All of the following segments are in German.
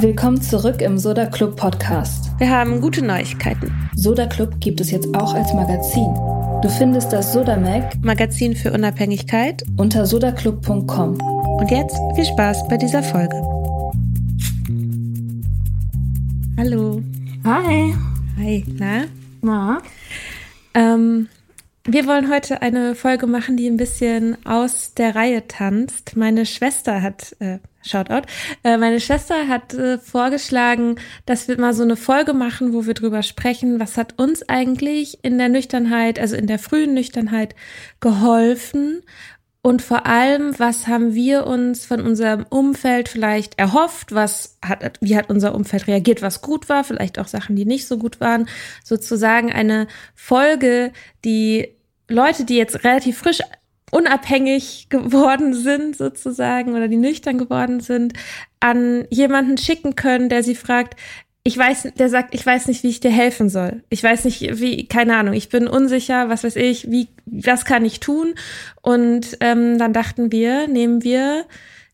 Willkommen zurück im Soda Club Podcast. Wir haben gute Neuigkeiten. Soda Club gibt es jetzt auch als Magazin. Du findest das Soda Mag Magazin für Unabhängigkeit. unter sodaclub.com. Und jetzt viel Spaß bei dieser Folge. Hallo. Hi. Hi. Na? Na? Ähm, wir wollen heute eine Folge machen, die ein bisschen aus der Reihe tanzt. Meine Schwester hat, äh, Shoutout, äh, meine Schwester hat äh, vorgeschlagen, dass wir mal so eine Folge machen, wo wir drüber sprechen, was hat uns eigentlich in der Nüchternheit, also in der frühen Nüchternheit geholfen und vor allem, was haben wir uns von unserem Umfeld vielleicht erhofft? Was hat, wie hat unser Umfeld reagiert, was gut war? Vielleicht auch Sachen, die nicht so gut waren. Sozusagen eine Folge, die Leute, die jetzt relativ frisch unabhängig geworden sind, sozusagen, oder die nüchtern geworden sind, an jemanden schicken können, der sie fragt, ich weiß, der sagt, ich weiß nicht, wie ich dir helfen soll. Ich weiß nicht, wie, keine Ahnung, ich bin unsicher, was weiß ich, wie, was kann ich tun? Und ähm, dann dachten wir, nehmen wir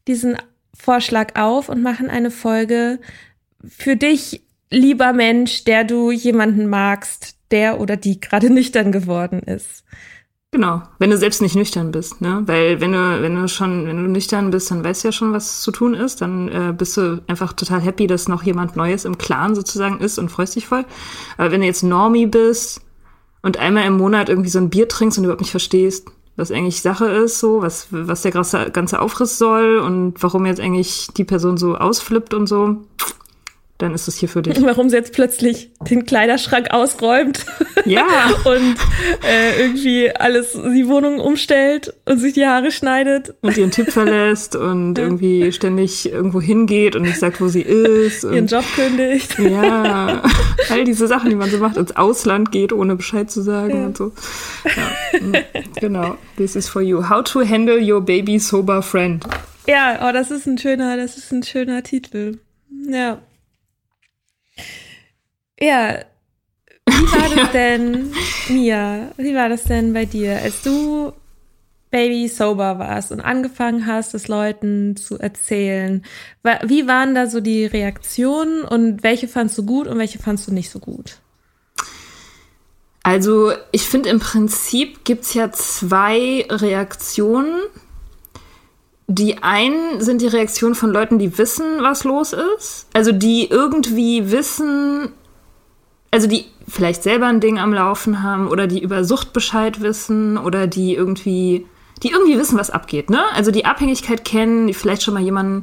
diesen Vorschlag auf und machen eine Folge für dich, lieber Mensch, der du jemanden magst, der oder die gerade nüchtern geworden ist. Genau, wenn du selbst nicht nüchtern bist, ne? Weil wenn du, wenn du schon, wenn du nüchtern bist, dann weißt du ja schon, was zu tun ist. Dann äh, bist du einfach total happy, dass noch jemand Neues im Clan sozusagen ist und freust dich voll. Aber wenn du jetzt Normie bist und einmal im Monat irgendwie so ein Bier trinkst und überhaupt nicht verstehst, was eigentlich Sache ist, so, was, was der ganze, Aufriss soll und warum jetzt eigentlich die Person so ausflippt und so, dann ist es hier für dich. Warum sie jetzt plötzlich den Kleiderschrank ausräumt Ja. und äh, irgendwie alles, die Wohnung umstellt und sich die Haare schneidet. und ihren Tipp verlässt und irgendwie ständig irgendwo hingeht und nicht sagt, wo sie ist. ihren Und Job kündigt. ja, all diese Sachen, die man so macht, ins Ausland geht, ohne Bescheid zu sagen Ja. und so. Ja, mm, genau. This is for you. How to handle your baby sober friend. Ja, oh, das ist ein schöner, das ist ein schöner Titel. Ja. Ja. Wie war das denn, Mia? Wie war das denn bei dir, als du Baby sober warst und angefangen hast, es Leuten zu erzählen? Wie waren da so die Reaktionen und welche fandst du gut und welche fandst du nicht so gut? Also ich finde im Prinzip gibt's ja zwei Reaktionen. Die einen sind die Reaktion von Leuten, die wissen, was los ist. Also die irgendwie wissen, also die vielleicht selber ein Ding am Laufen haben oder die über Sucht Bescheid wissen oder die irgendwie, die irgendwie wissen, was abgeht, ne? Also die Abhängigkeit kennen, die vielleicht schon mal jemanden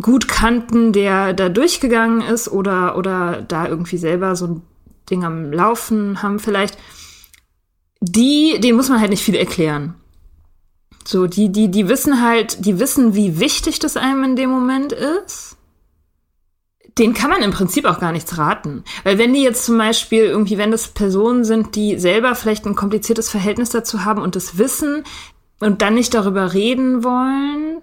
gut kannten, der da durchgegangen ist oder, oder da irgendwie selber so ein Ding am Laufen haben vielleicht. Die, denen muss man halt nicht viel erklären. So, die, die, die wissen halt, die wissen, wie wichtig das einem in dem Moment ist. Den kann man im Prinzip auch gar nichts raten. Weil wenn die jetzt zum Beispiel irgendwie, wenn das Personen sind, die selber vielleicht ein kompliziertes Verhältnis dazu haben und das wissen und dann nicht darüber reden wollen,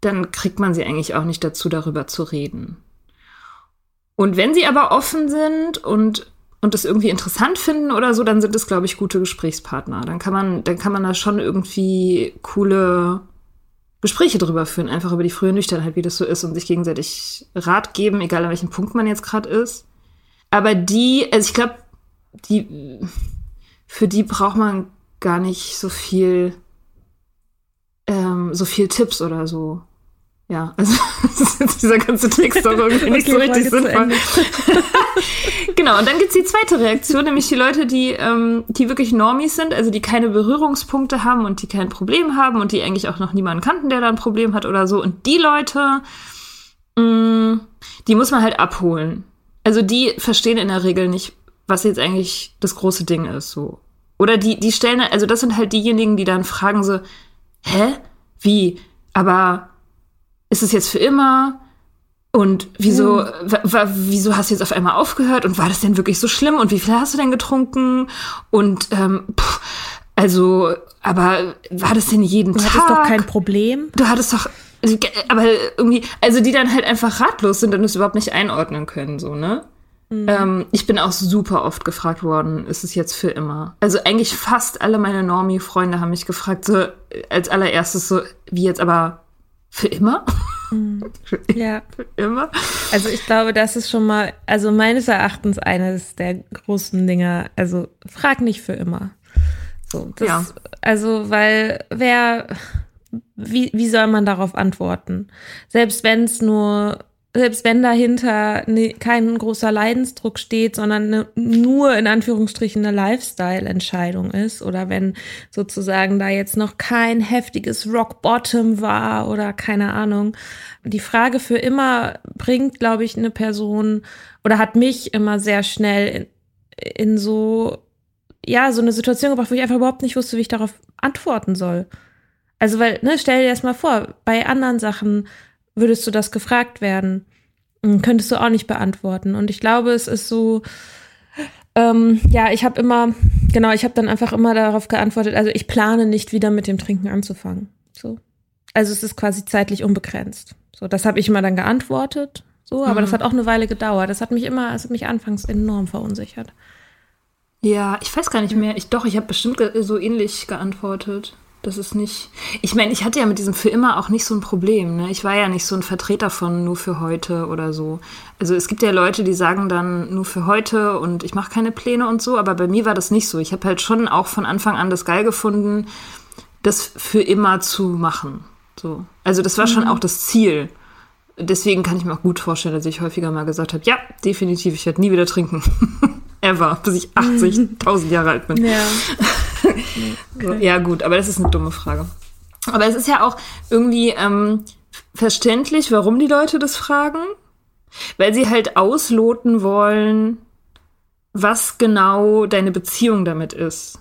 dann kriegt man sie eigentlich auch nicht dazu, darüber zu reden. Und wenn sie aber offen sind und und das irgendwie interessant finden oder so, dann sind es, glaube ich, gute Gesprächspartner. Dann kann man, dann kann man da schon irgendwie coole Gespräche drüber führen, einfach über die frühe Nüchternheit, wie das so ist und sich gegenseitig Rat geben, egal an welchem Punkt man jetzt gerade ist. Aber die, also ich glaube, die, für die braucht man gar nicht so viel, ähm, so viel Tipps oder so. Ja, also dieser ganze Text doch irgendwie nicht okay, so richtig sinnvoll. genau, und dann gibt's die zweite Reaktion, nämlich die Leute, die, ähm, die wirklich Normies sind, also die keine Berührungspunkte haben und die kein Problem haben und die eigentlich auch noch niemanden kannten, der da ein Problem hat oder so. Und die Leute, mh, mm, die muss man halt abholen. Also die verstehen in der Regel nicht, was jetzt eigentlich das große Ding ist, so. Oder die, die stellen, also das sind halt diejenigen, die dann fragen so, hä? Wie? Aber ist es jetzt für immer? Und wieso, hm. wieso hast du jetzt auf einmal aufgehört? Und war das denn wirklich so schlimm? Und wie viel hast du denn getrunken? Und ähm, pff, also, aber war das denn jeden du Tag? Du hattest doch kein Problem. Du hattest doch, aber irgendwie, also die dann halt einfach ratlos sind und es überhaupt nicht einordnen können, so, ne? Mhm. Ähm, ich bin auch super oft gefragt worden, ist es jetzt für immer? Also eigentlich fast alle meine Normie-Freunde haben mich gefragt, so als allererstes so, wie jetzt aber für immer? Mhm. Ja. Für immer? Also ich glaube, das ist schon mal, also meines Erachtens eines der großen Dinger. Also frag nicht für immer. So, das, ja. Also, weil wer, wie, wie soll man darauf antworten? Selbst wenn es nur selbst wenn dahinter ne, kein großer Leidensdruck steht, sondern ne, nur in Anführungsstrichen eine Lifestyle-Entscheidung ist oder wenn sozusagen da jetzt noch kein heftiges Rock Bottom war oder keine Ahnung. Die Frage für immer bringt, glaube ich, eine Person oder hat mich immer sehr schnell in, in so, ja, so eine Situation gebracht, wo ich einfach überhaupt nicht wusste, wie ich darauf antworten soll. Also, weil, ne, stell dir das mal vor, bei anderen Sachen würdest du das gefragt werden, könntest du auch nicht beantworten. Und ich glaube, es ist so, ähm, ja, ich habe immer, genau, ich habe dann einfach immer darauf geantwortet, also ich plane nicht wieder mit dem Trinken anzufangen. So. Also es ist quasi zeitlich unbegrenzt. So, das habe ich immer dann geantwortet. So, aber mhm. das hat auch eine Weile gedauert. Das hat mich immer, es hat mich anfangs enorm verunsichert. Ja, ich weiß gar nicht mehr. Ich doch, ich habe bestimmt so ähnlich geantwortet. Das ist nicht. Ich meine, ich hatte ja mit diesem für immer auch nicht so ein Problem. Ne? Ich war ja nicht so ein Vertreter von nur für heute oder so. Also es gibt ja Leute, die sagen dann nur für heute und ich mache keine Pläne und so, aber bei mir war das nicht so. Ich habe halt schon auch von Anfang an das geil gefunden, das für immer zu machen. So. Also das war mhm. schon auch das Ziel. Deswegen kann ich mir auch gut vorstellen, dass ich häufiger mal gesagt habe, ja, definitiv, ich werde nie wieder trinken. Ever, bis ich 80.000 Jahre alt bin. Ja. Okay. Ja, gut, aber das ist eine dumme Frage. Aber es ist ja auch irgendwie ähm, verständlich, warum die Leute das fragen. Weil sie halt ausloten wollen, was genau deine Beziehung damit ist.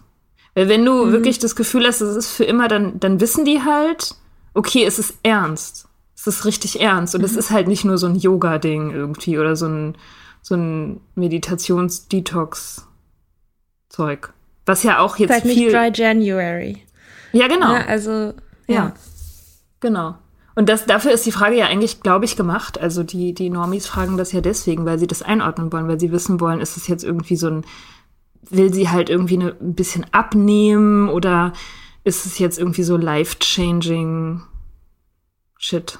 Weil wenn du mhm. wirklich das Gefühl hast, es ist für immer, dann, dann wissen die halt, okay, es ist ernst. Es ist richtig ernst. Und mhm. es ist halt nicht nur so ein Yoga-Ding irgendwie oder so ein, so ein Meditations-Detox-Zeug. Was ja auch jetzt halt viel... nicht Dry January. Ja, genau. Ja, also, ja. ja. Genau. Und das, dafür ist die Frage ja eigentlich, glaube ich, gemacht. Also die, die Normis fragen das ja deswegen, weil sie das einordnen wollen, weil sie wissen wollen, ist es jetzt irgendwie so ein, will sie halt irgendwie eine, ein bisschen abnehmen oder ist es jetzt irgendwie so life-changing Shit?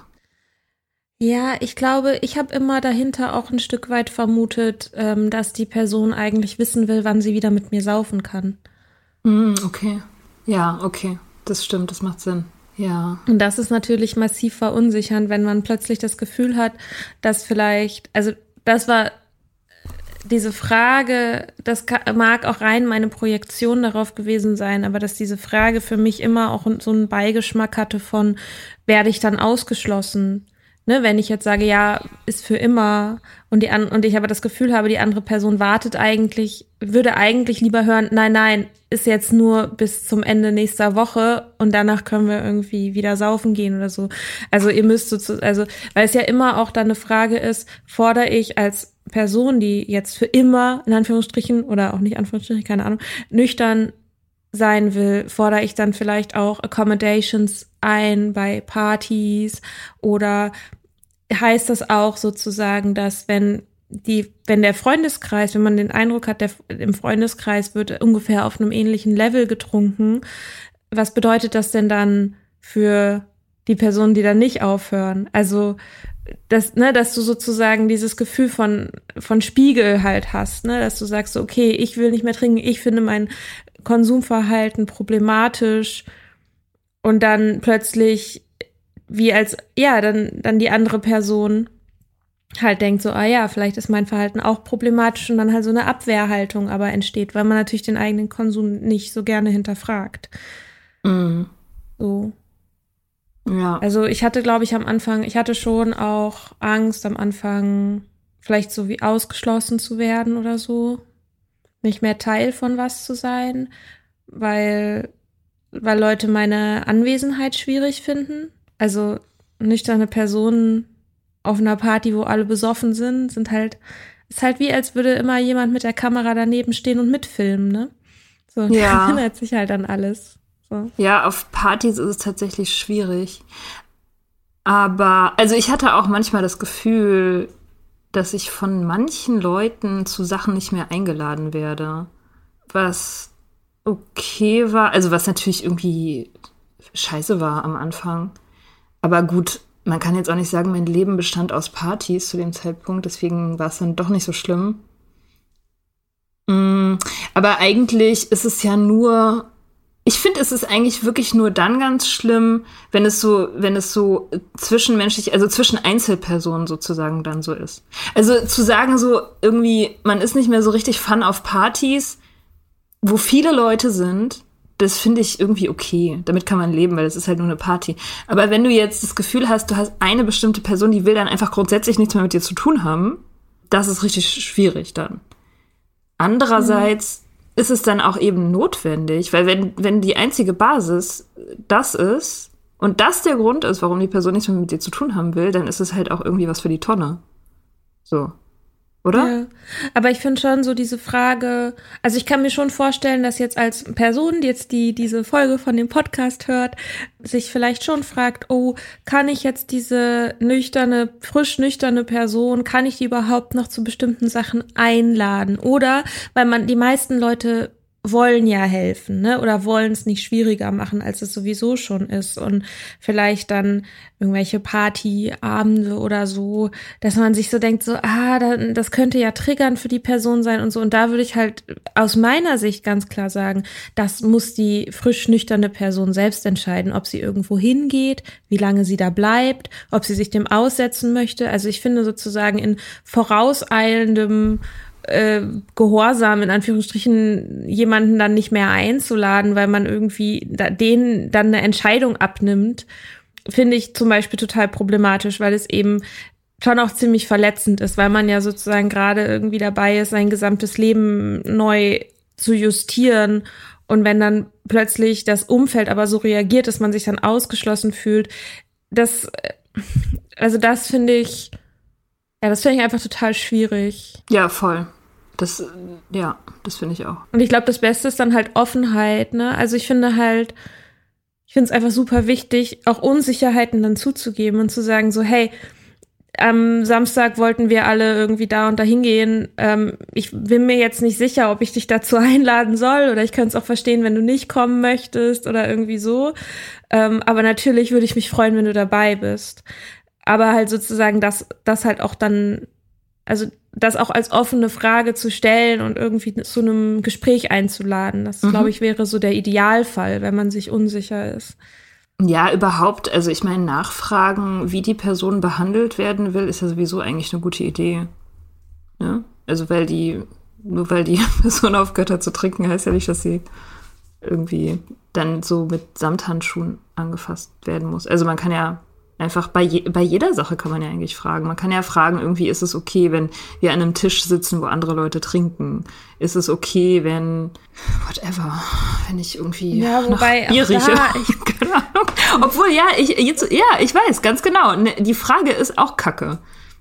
Ja, ich glaube, ich habe immer dahinter auch ein Stück weit vermutet, ähm, dass die Person eigentlich wissen will, wann sie wieder mit mir saufen kann. Mm, okay. Ja, okay. Das stimmt, das macht Sinn. Ja. Und das ist natürlich massiv verunsichernd, wenn man plötzlich das Gefühl hat, dass vielleicht, also das war diese Frage, das mag auch rein meine Projektion darauf gewesen sein, aber dass diese Frage für mich immer auch so einen Beigeschmack hatte von, werde ich dann ausgeschlossen? Ne, wenn ich jetzt sage, ja, ist für immer und die an, und ich aber das Gefühl habe, die andere Person wartet eigentlich, würde eigentlich lieber hören, nein, nein, ist jetzt nur bis zum Ende nächster Woche und danach können wir irgendwie wieder saufen gehen oder so. Also ihr müsst so, also weil es ja immer auch dann eine Frage ist, fordere ich als Person, die jetzt für immer in Anführungsstrichen oder auch nicht Anführungsstrichen, keine Ahnung, nüchtern sein will, fordere ich dann vielleicht auch Accommodations ein bei Partys oder heißt das auch sozusagen, dass wenn die, wenn der Freundeskreis, wenn man den Eindruck hat, der, im Freundeskreis wird ungefähr auf einem ähnlichen Level getrunken, was bedeutet das denn dann für die Personen, die dann nicht aufhören? Also, dass, ne, dass du sozusagen dieses Gefühl von, von Spiegel halt hast, ne, dass du sagst, okay, ich will nicht mehr trinken, ich finde mein Konsumverhalten problematisch und dann plötzlich wie als, ja, dann, dann die andere Person halt denkt so, ah ja, vielleicht ist mein Verhalten auch problematisch und dann halt so eine Abwehrhaltung aber entsteht, weil man natürlich den eigenen Konsum nicht so gerne hinterfragt. Mhm. So. Ja. Also ich hatte, glaube ich, am Anfang, ich hatte schon auch Angst am Anfang, vielleicht so wie ausgeschlossen zu werden oder so, nicht mehr Teil von was zu sein, weil, weil Leute meine Anwesenheit schwierig finden. Also nüchterne Personen auf einer Party, wo alle besoffen sind, sind halt, ist halt wie, als würde immer jemand mit der Kamera daneben stehen und mitfilmen, ne? So, ja. erinnert sich halt an alles. So. Ja, auf Partys ist es tatsächlich schwierig. Aber, also ich hatte auch manchmal das Gefühl, dass ich von manchen Leuten zu Sachen nicht mehr eingeladen werde. Was okay war, also was natürlich irgendwie scheiße war am Anfang. Aber gut, man kann jetzt auch nicht sagen, mein Leben bestand aus Partys zu dem Zeitpunkt, deswegen war es dann doch nicht so schlimm. Mm, aber eigentlich ist es ja nur, ich finde, es ist eigentlich wirklich nur dann ganz schlimm, wenn es so, wenn es so zwischenmenschlich, also zwischen Einzelpersonen sozusagen dann so ist. Also zu sagen so irgendwie, man ist nicht mehr so richtig Fun auf Partys, wo viele Leute sind, das finde ich irgendwie okay. Damit kann man leben, weil das ist halt nur eine Party. Aber wenn du jetzt das Gefühl hast, du hast eine bestimmte Person, die will dann einfach grundsätzlich nichts mehr mit dir zu tun haben, das ist richtig schwierig dann. Andererseits mhm. ist es dann auch eben notwendig, weil wenn, wenn die einzige Basis das ist und das der Grund ist, warum die Person nichts mehr mit dir zu tun haben will, dann ist es halt auch irgendwie was für die Tonne. So oder? Ja. Aber ich finde schon so diese Frage, also ich kann mir schon vorstellen, dass jetzt als Person, die jetzt die diese Folge von dem Podcast hört, sich vielleicht schon fragt, oh, kann ich jetzt diese nüchterne, frisch nüchterne Person, kann ich die überhaupt noch zu bestimmten Sachen einladen? Oder weil man die meisten Leute wollen ja helfen, ne? Oder wollen es nicht schwieriger machen, als es sowieso schon ist. Und vielleicht dann irgendwelche Partyabende oder so, dass man sich so denkt, so, ah, das könnte ja triggern für die Person sein und so. Und da würde ich halt aus meiner Sicht ganz klar sagen, das muss die frisch nüchterne Person selbst entscheiden, ob sie irgendwo hingeht, wie lange sie da bleibt, ob sie sich dem aussetzen möchte. Also ich finde sozusagen in vorauseilendem äh, Gehorsam in Anführungsstrichen jemanden dann nicht mehr einzuladen, weil man irgendwie da, denen dann eine Entscheidung abnimmt, finde ich zum Beispiel total problematisch, weil es eben schon auch ziemlich verletzend ist, weil man ja sozusagen gerade irgendwie dabei ist, sein gesamtes Leben neu zu justieren. Und wenn dann plötzlich das Umfeld aber so reagiert, dass man sich dann ausgeschlossen fühlt, das, also das finde ich, ja, das finde ich einfach total schwierig. Ja, voll. Das, ja, das finde ich auch. Und ich glaube, das Beste ist dann halt Offenheit, ne? Also ich finde halt, ich finde es einfach super wichtig, auch Unsicherheiten dann zuzugeben und zu sagen, so, hey, am Samstag wollten wir alle irgendwie da und da hingehen. Ähm, ich bin mir jetzt nicht sicher, ob ich dich dazu einladen soll oder ich könnte es auch verstehen, wenn du nicht kommen möchtest oder irgendwie so. Ähm, aber natürlich würde ich mich freuen, wenn du dabei bist. Aber halt sozusagen, dass das halt auch dann, also das auch als offene Frage zu stellen und irgendwie zu einem Gespräch einzuladen. Das, mhm. glaube ich, wäre so der Idealfall, wenn man sich unsicher ist. Ja, überhaupt, also ich meine, nachfragen, wie die Person behandelt werden will, ist ja sowieso eigentlich eine gute Idee. Ja? Also weil die, nur weil die Person aufgehört hat zu trinken, heißt ja nicht, dass sie irgendwie dann so mit Samthandschuhen angefasst werden muss. Also man kann ja einfach bei, je, bei jeder Sache kann man ja eigentlich fragen. Man kann ja fragen, irgendwie ist es okay, wenn wir an einem Tisch sitzen, wo andere Leute trinken? Ist es okay, wenn whatever, wenn ich irgendwie ja, wobei, nach Bier rieche? Ahnung. Obwohl, ja, ich jetzt, ja, ich weiß, ganz genau. Ne, die Frage ist auch Kacke.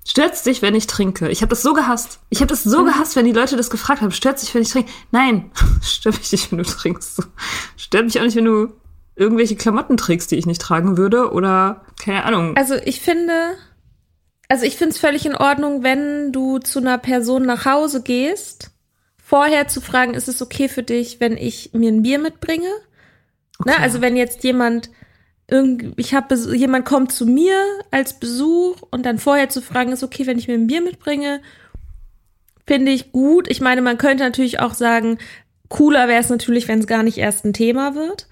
Stört's dich, wenn ich trinke? Ich habe das so gehasst. Ich habe das so mhm. gehasst, wenn die Leute das gefragt haben. Stört's dich, wenn ich trinke? Nein, stört mich nicht, wenn du trinkst. Stört mich auch nicht, wenn du irgendwelche Klamotten trägst, die ich nicht tragen würde oder keine Ahnung. Also ich finde, also ich finde es völlig in Ordnung, wenn du zu einer Person nach Hause gehst, vorher zu fragen, ist es okay für dich, wenn ich mir ein Bier mitbringe? Ne, okay. Ne? Also wenn jetzt jemand ich habe jemand kommt zu mir als Besuch und dann vorher zu fragen, ist okay, wenn ich mir ein Bier mitbringe, finde ich gut. Ich meine, man könnte natürlich auch sagen, cooler wäre es natürlich, wenn es gar nicht erst ein Thema wird.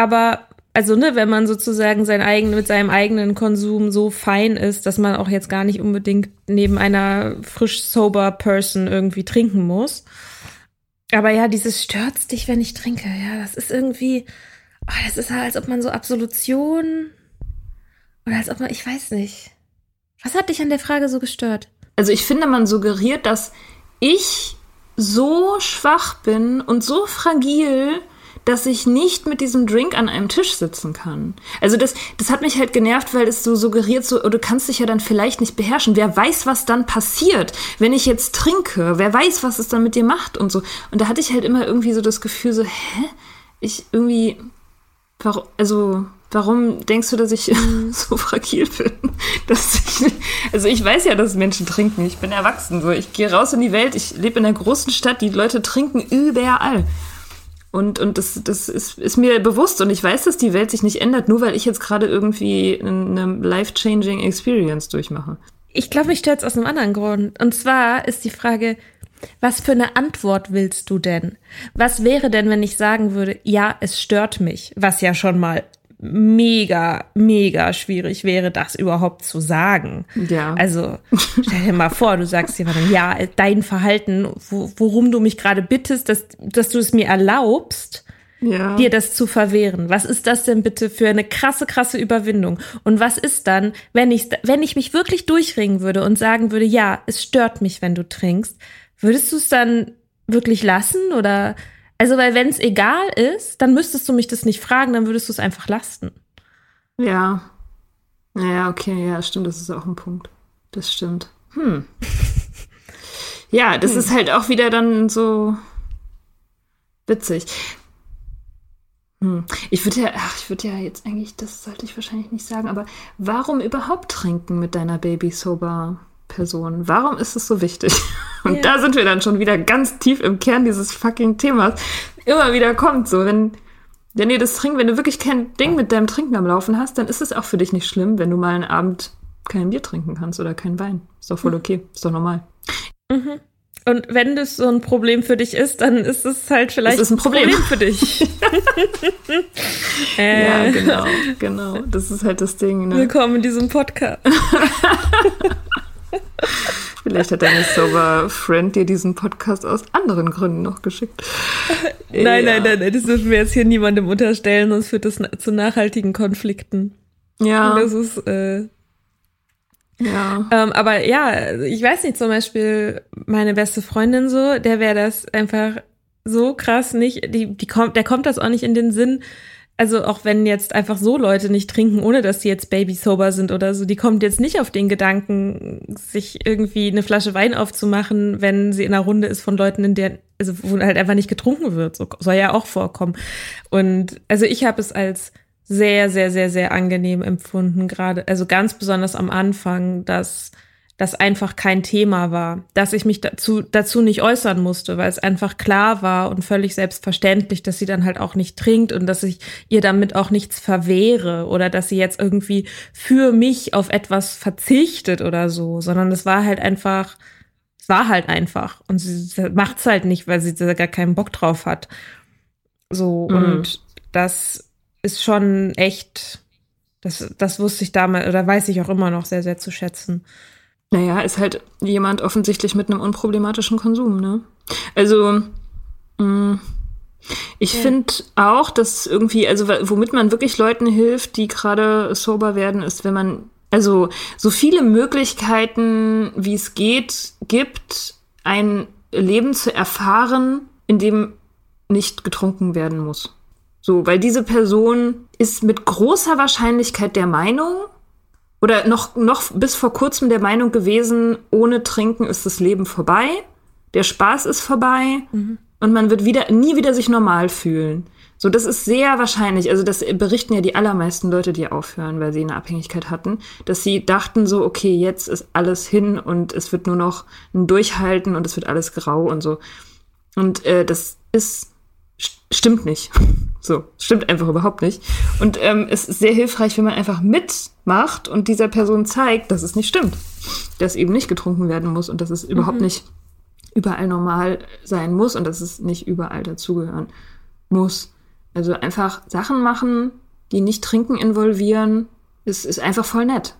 Aber also ne, wenn man sozusagen sein eigen, mit seinem eigenen Konsum so fein ist, dass man auch jetzt gar nicht unbedingt neben einer frisch sober Person irgendwie trinken muss. Aber ja, dieses stört's dich, wenn ich trinke. Ja, das ist irgendwie, oh, das ist halt, als ob man so Absolution oder als ob man, ich weiß nicht. Was hat dich an der Frage so gestört? Also ich finde, man suggeriert, dass ich so schwach bin und so fragil, dass ich nicht mit diesem Drink an einem Tisch sitzen kann. Also das, das hat mich halt genervt, weil es so suggeriert, so, oh, du kannst dich ja dann vielleicht nicht beherrschen. Wer weiß, was dann passiert, wenn ich jetzt trinke? Wer weiß, was es dann mit dir macht und so. Und da hatte ich halt immer irgendwie so das Gefühl, so, hä? Ich irgendwie, warum, also, warum denkst du, dass ich so fragil bin? Dass ich, also ich weiß ja, dass Menschen trinken. Ich bin erwachsen. So. Ich gehe raus in die Welt. Ich lebe in einer großen Stadt. Die Leute trinken überall. Und, und das, das ist, ist mir bewusst und ich weiß, dass die Welt sich nicht ändert, nur weil ich jetzt gerade irgendwie eine life-changing Experience durchmache. Ich glaube, mich stört es aus einem anderen Grund. Und zwar ist die Frage, was für eine Antwort willst du denn? Was wäre denn, wenn ich sagen würde, ja, es stört mich, was ja schon mal mega, mega schwierig wäre, das überhaupt zu sagen. Ja. Also stell dir mal vor, du sagst jemandem, ja, dein Verhalten, wo, worum du mich gerade bittest, dass, dass du es mir erlaubst, ja. dir das zu verwehren. Was ist das denn bitte für eine krasse, krasse Überwindung? Und was ist dann, wenn ich, wenn ich mich wirklich durchringen würde und sagen würde, ja, es stört mich, wenn du trinkst, würdest du es dann wirklich lassen oder also, weil wenn es egal ist, dann müsstest du mich das nicht fragen, dann würdest du es einfach lassen. Ja. Ja, okay, ja, stimmt, das ist auch ein Punkt. Das stimmt. Hm. ja, das hm. ist halt auch wieder dann so witzig. Hm. Ich würde ja, ach, ich würde ja jetzt eigentlich, das sollte ich wahrscheinlich nicht sagen, aber warum überhaupt trinken mit deiner Baby Person? Warum ist es so wichtig? Und ja. da sind wir dann schon wieder ganz tief im Kern dieses fucking Themas. Immer wieder kommt so, wenn, wenn ihr das trinkt, wenn du wirklich kein Ding mit deinem Trinken am Laufen hast, dann ist es auch für dich nicht schlimm, wenn du mal einen Abend kein Bier trinken kannst oder kein Wein. Ist doch voll okay, ist doch normal. Mhm. Und wenn das so ein Problem für dich ist, dann ist es halt vielleicht ist ein Problem. Problem für dich. äh. Ja, genau, genau. Das ist halt das Ding. Ne? Willkommen in diesem Podcast. Vielleicht hat deine Sober Friend dir diesen Podcast aus anderen Gründen noch geschickt. nein, ja. nein, nein, nein, das dürfen wir jetzt hier niemandem unterstellen, sonst führt das zu nachhaltigen Konflikten. Ja. Und das ist, äh, ja. Ähm, aber ja, ich weiß nicht, zum Beispiel meine beste Freundin so, der wäre das einfach so krass nicht, die, die kommt, der kommt das auch nicht in den Sinn, also auch wenn jetzt einfach so Leute nicht trinken, ohne dass sie jetzt baby sober sind oder so, die kommt jetzt nicht auf den Gedanken, sich irgendwie eine Flasche Wein aufzumachen, wenn sie in einer Runde ist von Leuten, in der, also wo halt einfach nicht getrunken wird. So soll ja auch vorkommen. Und also ich habe es als sehr, sehr, sehr, sehr angenehm empfunden, gerade, also ganz besonders am Anfang, dass das einfach kein Thema war, dass ich mich dazu, dazu nicht äußern musste, weil es einfach klar war und völlig selbstverständlich, dass sie dann halt auch nicht trinkt und dass ich ihr damit auch nichts verwehre oder dass sie jetzt irgendwie für mich auf etwas verzichtet oder so, sondern es war halt einfach, es war halt einfach und sie macht's halt nicht, weil sie da gar keinen Bock drauf hat. So mhm. und das ist schon echt, das, das wusste ich damals, oder weiß ich auch immer noch sehr, sehr zu schätzen. Naja, ist halt jemand offensichtlich mit einem unproblematischen Konsum, ne? Also, mh, mm, ich ja. finde auch, dass irgendwie, also womit man wirklich Leuten hilft, die gerade sober werden, ist, wenn man also so viele Möglichkeiten, wie es geht, gibt, ein Leben zu erfahren, in dem nicht getrunken werden muss. So, weil diese Person ist mit großer Wahrscheinlichkeit der Meinung oder noch, noch bis vor kurzem der Meinung gewesen, ohne Trinken ist das Leben vorbei, der Spaß ist vorbei mhm. und man wird wieder, nie wieder sich normal fühlen. So, das ist sehr wahrscheinlich, also das berichten ja die allermeisten Leute, die aufhören, weil sie eine Abhängigkeit hatten, dass sie dachten so, okay, jetzt ist alles hin und es wird nur noch ein Durchhalten und es wird alles grau und so. Und äh, das ist, stimmt nicht. So, stimmt einfach überhaupt nicht. Und ähm, es ist sehr hilfreich, wenn man einfach mitmacht und dieser Person zeigt, dass es nicht stimmt. Dass eben nicht getrunken werden muss und dass es mhm. überhaupt nicht überall normal sein muss und dass es nicht überall dazugehören muss. Also einfach Sachen machen, die nicht Trinken involvieren, ist, ist einfach voll nett.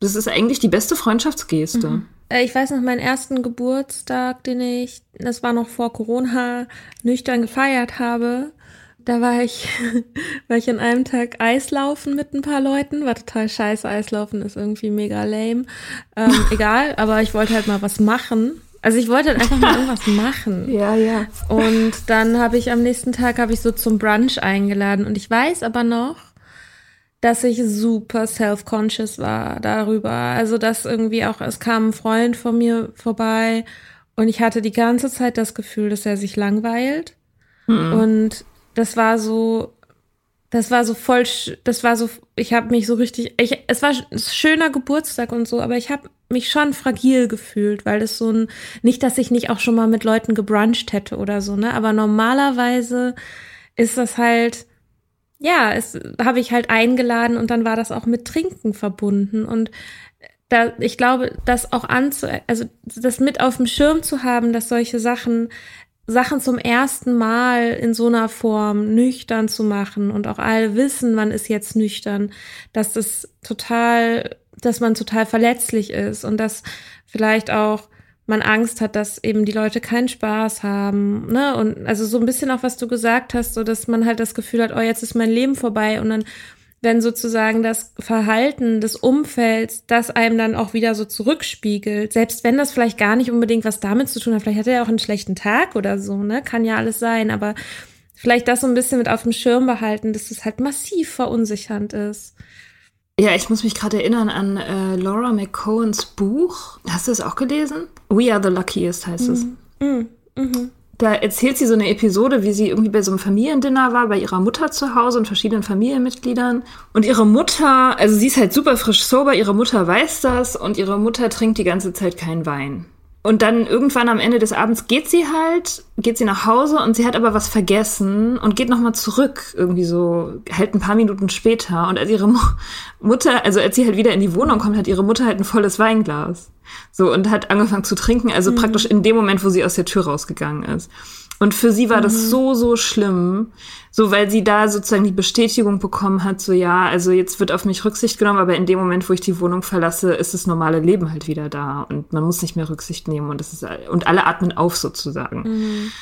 Das ist eigentlich die beste Freundschaftsgeste. Mhm. Äh, ich weiß noch, meinen ersten Geburtstag, den ich, das war noch vor Corona, nüchtern gefeiert habe. Da war ich, war ich an einem Tag Eislaufen mit ein paar Leuten. War total scheiße. Eislaufen ist irgendwie mega lame. Ähm, egal, aber ich wollte halt mal was machen. Also ich wollte einfach mal irgendwas machen. Ja, ja. Und dann habe ich am nächsten Tag habe ich so zum Brunch eingeladen und ich weiß aber noch, dass ich super self-conscious war darüber. Also dass irgendwie auch es kam ein Freund von mir vorbei und ich hatte die ganze Zeit das Gefühl, dass er sich langweilt. Mhm. Und das war so das war so voll, das war so, ich habe mich so richtig, ich, es war ein schöner Geburtstag und so, aber ich habe mich schon fragil gefühlt, weil das so ein, nicht, dass ich nicht auch schon mal mit Leuten gebruncht hätte oder so, ne, aber normalerweise ist das halt, ja, es habe ich halt eingeladen und dann war das auch mit Trinken verbunden. Und da, ich glaube, das auch anzu, also das mit auf dem Schirm zu haben, dass solche Sachen Sachen zum ersten Mal in so einer Form nüchtern zu machen und auch alle wissen, man ist jetzt nüchtern, dass das total, dass man total verletzlich ist und dass vielleicht auch man Angst hat, dass eben die Leute keinen Spaß haben, ne? Und also so ein bisschen auch, was du gesagt hast, so dass man halt das Gefühl hat, oh, jetzt ist mein Leben vorbei und dann wenn sozusagen das Verhalten des Umfelds das einem dann auch wieder so zurückspiegelt, selbst wenn das vielleicht gar nicht unbedingt was damit zu tun hat, vielleicht hat er ja auch einen schlechten Tag oder so, ne? Kann ja alles sein, aber vielleicht das so ein bisschen mit auf dem Schirm behalten, dass es halt massiv verunsichernd ist. Ja, ich muss mich gerade erinnern an äh, Laura McCohens Buch. Hast du es auch gelesen? We Are the Luckiest heißt es. Mm, mm, mhm da erzählt sie so eine Episode, wie sie irgendwie bei so einem Familiendinner war, bei ihrer Mutter zu Hause und verschiedenen Familienmitgliedern. Und ihre Mutter, also sie ist halt super frisch sober, ihre Mutter weiß das und ihre Mutter trinkt die ganze Zeit keinen Wein. Und dann irgendwann am Ende des Abends geht sie halt, geht sie nach Hause und sie hat aber was vergessen und geht nochmal zurück, irgendwie so, halt ein paar Minuten später. Und als ihre Mutter, also als sie halt wieder in die Wohnung kommt, hat ihre Mutter halt ein volles Weinglas. So, und hat angefangen zu trinken, also mhm. praktisch in dem Moment, wo sie aus der Tür rausgegangen ist. Und für sie war mhm. das so, so schlimm, so weil sie da sozusagen die Bestätigung bekommen hat, so ja, also jetzt wird auf mich Rücksicht genommen, aber in dem Moment, wo ich die Wohnung verlasse, ist das normale Leben halt wieder da und man muss nicht mehr Rücksicht nehmen und das ist und alle atmen auf sozusagen. Mhm.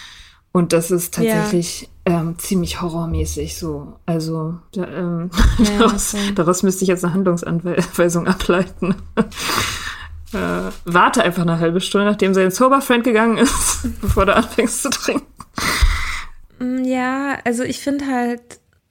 Und das ist tatsächlich ja. ähm, ziemlich horrormäßig so. Also da, ähm, ja, daraus, okay. daraus müsste ich jetzt eine Handlungsanweisung ableiten. Äh, warte einfach eine halbe Stunde, nachdem sein Sober-Friend gegangen ist, bevor du anfängst zu trinken. Mm, ja, also ich finde halt,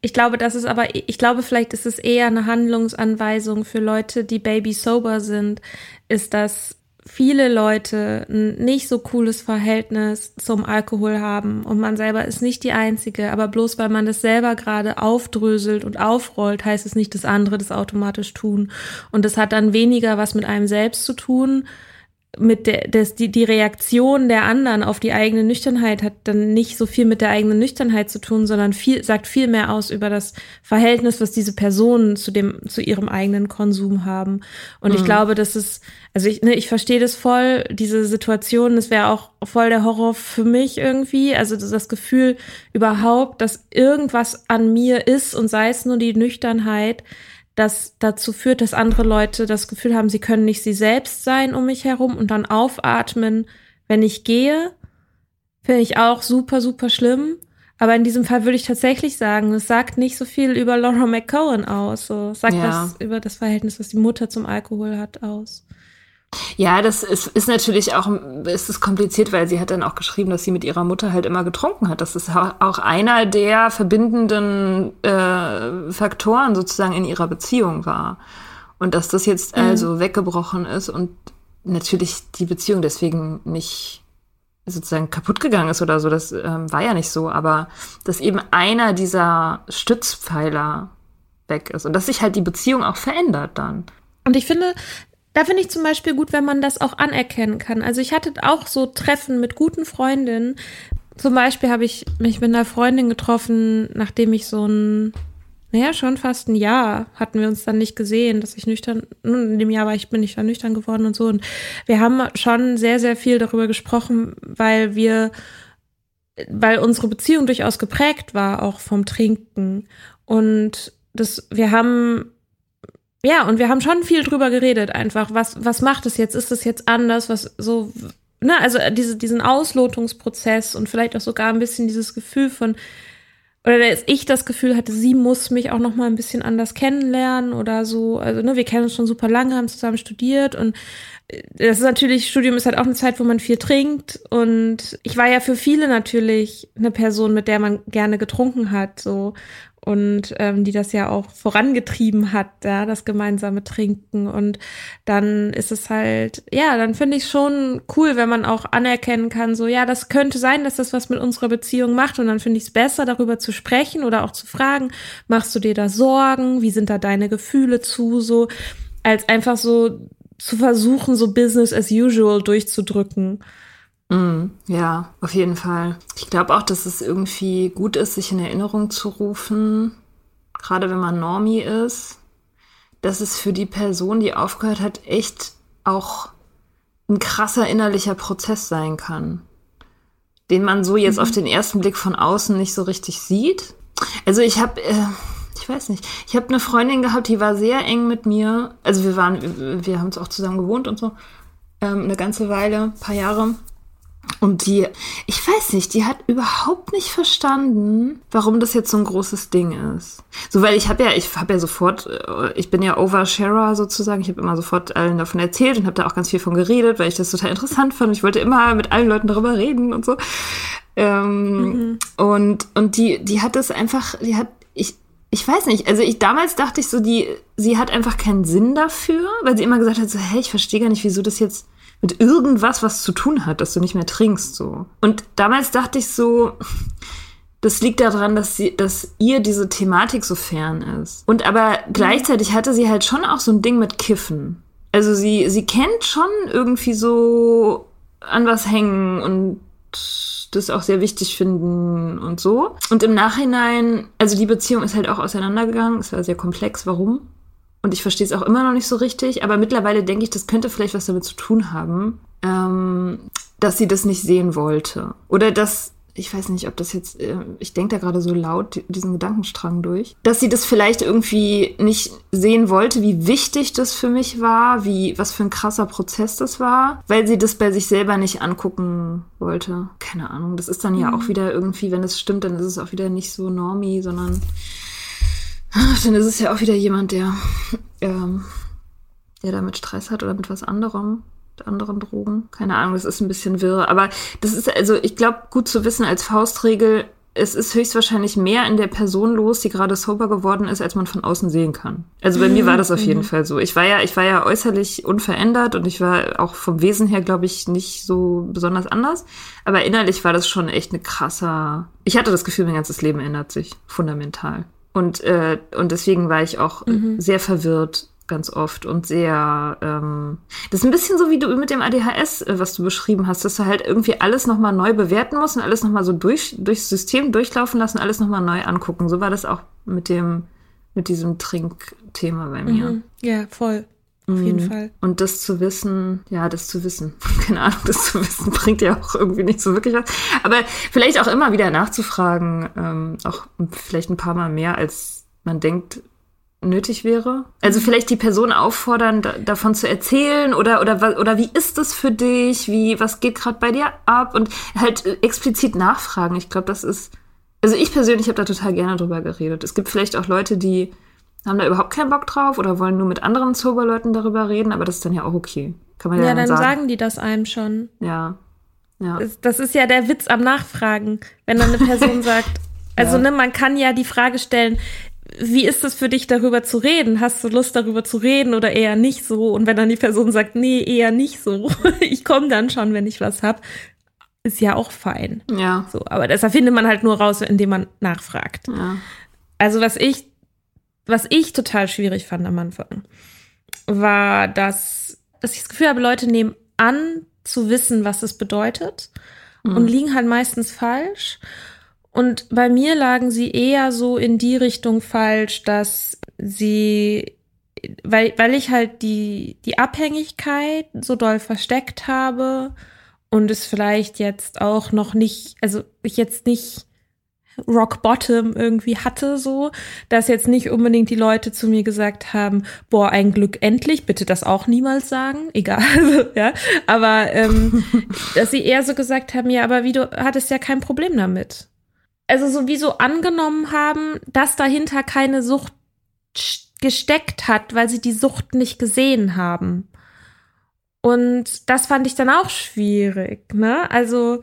ich glaube, das ist aber, ich glaube, vielleicht ist es eher eine Handlungsanweisung für Leute, die baby sober sind, ist das viele Leute ein nicht so cooles Verhältnis zum Alkohol haben und man selber ist nicht die Einzige, aber bloß weil man das selber gerade aufdröselt und aufrollt, heißt es nicht, dass andere das automatisch tun. Und das hat dann weniger was mit einem selbst zu tun, mit der, das, die, die Reaktion der anderen auf die eigene Nüchternheit hat dann nicht so viel mit der eigenen Nüchternheit zu tun, sondern viel, sagt viel mehr aus über das Verhältnis, was diese Personen zu dem, zu ihrem eigenen Konsum haben. Und mhm. ich glaube, das ist, also ich, ne, ich verstehe das voll, diese Situation, das wäre auch voll der Horror für mich irgendwie. Also das, das Gefühl überhaupt, dass irgendwas an mir ist und sei es nur die Nüchternheit, das dazu führt, dass andere Leute das Gefühl haben, sie können nicht sie selbst sein um mich herum und dann aufatmen, wenn ich gehe, finde ich auch super, super schlimm. Aber in diesem Fall würde ich tatsächlich sagen, es sagt nicht so viel über Laura McCowan aus. So, es sagt ja. was über das Verhältnis, was die Mutter zum Alkohol hat, aus. Ja, das ist, ist natürlich auch, ist es kompliziert, weil sie hat dann auch geschrieben, dass sie mit ihrer Mutter halt immer getrunken hat. Das ist auch einer der verbindenden äh, Faktoren sozusagen in ihrer Beziehung war. Und dass das jetzt mhm. also weggebrochen ist und natürlich die Beziehung deswegen nicht sozusagen kaputt gegangen ist oder so, das ähm, war ja nicht so, aber dass eben einer dieser Stützpfeiler weg ist und dass sich halt die Beziehung auch verändert dann. Und ich finde, da finde ich zum Beispiel gut, wenn man das auch anerkennen kann. Also ich hatte auch so Treffen mit guten Freundinnen. Zum Beispiel habe ich mich mit einer Freundin getroffen, nachdem ich so ein, naja, schon fast ein Jahr hatten wir uns dann nicht gesehen, dass ich nüchtern, in dem Jahr war ich, bin ich dann nüchtern geworden und so. Und wir haben schon sehr, sehr viel darüber gesprochen, weil wir, weil unsere Beziehung durchaus geprägt war, auch vom Trinken. Und das, wir haben ja, und wir haben schon viel drüber geredet, einfach. Was, was macht es jetzt? Ist es jetzt anders? Was so, ne, also diese, diesen Auslotungsprozess und vielleicht auch sogar ein bisschen dieses Gefühl von, oder dass ich das Gefühl hatte, sie muss mich auch noch mal ein bisschen anders kennenlernen oder so. Also, ne, wir kennen uns schon super lange, haben zusammen studiert und äh, das ist natürlich, Studium ist halt auch eine Zeit, wo man viel trinkt. Und ich war ja für viele natürlich eine Person, mit der man gerne getrunken hat, so und ähm, die das ja auch vorangetrieben hat, ja, das gemeinsame Trinken. Und dann ist es halt, ja, dann finde ich schon cool, wenn man auch anerkennen kann, so, ja, das könnte sein, dass das was mit unserer Beziehung macht. Und dann finde ich es besser, darüber zu sprechen oder auch zu fragen, machst du dir da Sorgen? Wie sind da deine Gefühle zu? So, als einfach so zu versuchen, so Business as usual durchzudrücken. Mm, ja, auf jeden Fall. Ich glaube auch, dass es irgendwie gut ist, sich in Erinnerung zu rufen, gerade wenn man Normie ist, dass es für die Person, die aufgehört hat, echt auch ein krasser innerlicher Prozess sein kann, den man so jetzt mhm. auf den ersten Blick von außen nicht so richtig sieht. Also ich habe, äh, ich weiß nicht, ich habe eine Freundin gehabt, die war sehr eng mit mir. Also wir waren, wir haben es auch zusammen gewohnt und so ähm, eine ganze Weile, paar Jahre. Und die, ich weiß nicht, die hat überhaupt nicht verstanden, warum das jetzt so ein großes Ding ist. So, weil ich habe ja, ich habe ja sofort, äh, ich bin ja Oversharer sozusagen, ich habe immer sofort allen davon erzählt und habe da auch ganz viel von geredet, weil ich das total interessant fand. Ich wollte immer mit allen Leuten darüber reden und so. Ähm, mhm. Und und die, die hat das einfach, die hat, ich, ich weiß nicht, also ich damals dachte ich so, die, sie hat einfach keinen Sinn dafür, weil sie immer gesagt hat so, hey, ich verstehe gar nicht, wieso das jetzt mit irgendwas was zu tun hat, dass du nicht mehr trinkst, so. Und damals dachte ich so, das liegt daran, dass sie, dass ihr diese Thematik so fern ist. Und aber gleichzeitig hatte sie halt schon auch so ein Ding mit Kiffen. Also sie, sie kennt schon irgendwie so an was hängen und das auch sehr wichtig finden und so. Und im Nachhinein, also die Beziehung ist halt auch auseinandergegangen. Es war sehr komplex. Warum? Und ich verstehe es auch immer noch nicht so richtig, aber mittlerweile denke ich, das könnte vielleicht was damit zu tun haben, ähm, dass sie das nicht sehen wollte. Oder dass, ich weiß nicht, ob das jetzt, äh, ich denke da gerade so laut diesen Gedankenstrang durch, dass sie das vielleicht irgendwie nicht sehen wollte, wie wichtig das für mich war, wie, was für ein krasser Prozess das war, weil sie das bei sich selber nicht angucken wollte. Keine Ahnung, das ist dann ja mhm. auch wieder irgendwie, wenn es stimmt, dann ist es auch wieder nicht so normie, sondern Ach, dann ist es ja auch wieder jemand, der, ähm, der damit Stress hat oder mit was anderem, mit anderen Drogen. Keine Ahnung, das ist ein bisschen wirr. Aber das ist also, ich glaube, gut zu wissen als Faustregel, es ist höchstwahrscheinlich mehr in der Person los, die gerade sober geworden ist, als man von außen sehen kann. Also bei mhm. mir war das auf jeden mhm. Fall so. Ich war ja, ich war ja äußerlich unverändert und ich war auch vom Wesen her, glaube ich, nicht so besonders anders. Aber innerlich war das schon echt eine krasser. Ich hatte das Gefühl, mein ganzes Leben ändert sich fundamental. Und, äh, und deswegen war ich auch mhm. sehr verwirrt, ganz oft und sehr, ähm, das ist ein bisschen so wie du mit dem ADHS, äh, was du beschrieben hast, dass du halt irgendwie alles nochmal neu bewerten musst und alles nochmal so durch, durchs System durchlaufen lassen, alles nochmal neu angucken. So war das auch mit dem, mit diesem Trinkthema bei mir. Mhm. Ja, voll. Auf jeden Mhm. Fall. Und das zu wissen, ja, das zu wissen, keine Ahnung, das zu wissen, bringt ja auch irgendwie nicht so wirklich was. Aber vielleicht auch immer wieder nachzufragen, ähm, auch vielleicht ein paar Mal mehr, als man denkt, nötig wäre. Also vielleicht die Person auffordern, da, davon zu erzählen oder oder oder wie ist es für dich? Wie was geht gerade bei dir ab? Und halt äh, explizit nachfragen. Ich glaube, das ist also ich persönlich habe da total gerne drüber geredet. Es gibt vielleicht auch Leute, die haben da überhaupt keinen Bock drauf oder wollen nur mit anderen Soberleuten darüber reden, aber das ist dann ja auch okay. Kann man ja, Ja, dann sagen. sagen die das einem schon. Ja. Ja. Das- Das ist ja der Witz am Nachfragen, wenn dann eine Person sagt, also Ja. ne, man kann ja die Frage stellen, wie ist es für dich, darüber zu reden? Hast du Lust, darüber zu reden oder eher nicht so? Und wenn dann die Person sagt, nee, eher nicht so, ich komme dann schon, wenn ich was hab, ist ja auch fein. Ja. So, aber das findet man halt nur raus, indem man nachfragt. Ja. Also was ich, was ich total schwierig fand am Anfang, war, dass, dass ich das Gefühl habe, Leute nehmen an, zu wissen, was es bedeutet und liegen halt meistens falsch. Und bei mir lagen sie eher so in die Richtung falsch, dass sie, weil, weil ich halt die, die Abhängigkeit so doll versteckt habe und es vielleicht jetzt auch noch nicht, also ich jetzt nicht Rock Bottom irgendwie hatte, so, dass jetzt nicht unbedingt die Leute zu mir gesagt haben, boah, ein Glück endlich, bitte das auch niemals sagen, egal, ja, aber ähm, dass sie eher so gesagt haben, ja, aber wie du hattest ja kein Problem damit. Also sowieso angenommen haben, dass dahinter keine Sucht gesteckt hat, weil sie die Sucht nicht gesehen haben. Und das fand ich dann auch schwierig, ne? Also,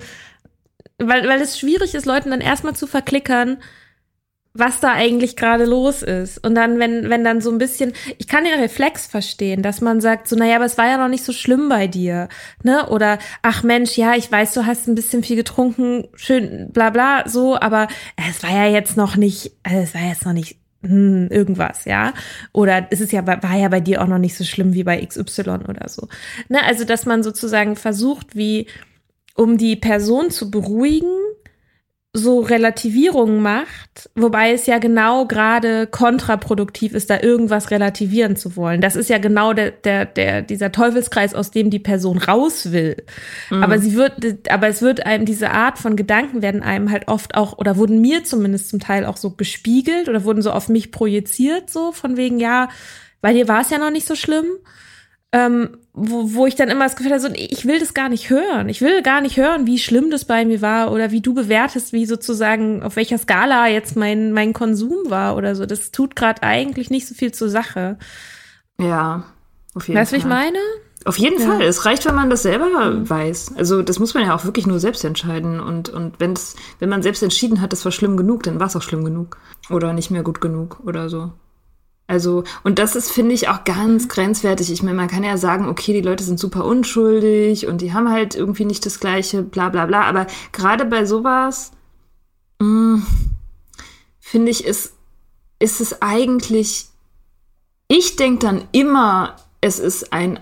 weil, weil es schwierig ist, Leuten dann erstmal zu verklickern, was da eigentlich gerade los ist. Und dann, wenn, wenn dann so ein bisschen, ich kann den Reflex verstehen, dass man sagt, so, naja, aber es war ja noch nicht so schlimm bei dir, ne? Oder, ach Mensch, ja, ich weiß, du hast ein bisschen viel getrunken, schön, bla, bla, so, aber es war ja jetzt noch nicht, also es war jetzt noch nicht, hm, irgendwas, ja? Oder es ist ja, war ja bei dir auch noch nicht so schlimm wie bei XY oder so. Ne? Also, dass man sozusagen versucht, wie, um die Person zu beruhigen, so Relativierungen macht, wobei es ja genau gerade kontraproduktiv ist, da irgendwas relativieren zu wollen. Das ist ja genau der, der, der, dieser Teufelskreis, aus dem die Person raus will. Aber sie wird, aber es wird einem, diese Art von Gedanken werden einem halt oft auch, oder wurden mir zumindest zum Teil auch so gespiegelt oder wurden so auf mich projiziert, so von wegen, ja, bei dir war es ja noch nicht so schlimm ähm, wo, wo ich dann immer das Gefühl habe, so, ich will das gar nicht hören. Ich will gar nicht hören, wie schlimm das bei mir war oder wie du bewertest, wie sozusagen, auf welcher Skala jetzt mein, mein Konsum war oder so. Das tut gerade eigentlich nicht so viel zur Sache. Ja. Auf jeden Weißt du, wie ich Fall. meine? Auf jeden Ja. Fall. Es reicht, wenn man das selber weiß. Also das muss man ja auch wirklich nur selbst entscheiden. Und, und wenn's, wenn man selbst entschieden hat, das war schlimm genug, dann war es auch schlimm genug. Oder nicht mehr gut genug oder so. Also, und das ist, finde ich, auch ganz grenzwertig. Ich meine, man kann ja sagen, okay, die Leute sind super unschuldig und die haben halt irgendwie nicht das gleiche, bla bla bla. Aber gerade bei sowas, mh, finde ich, ist, ist es eigentlich, ich denke dann immer, es ist ein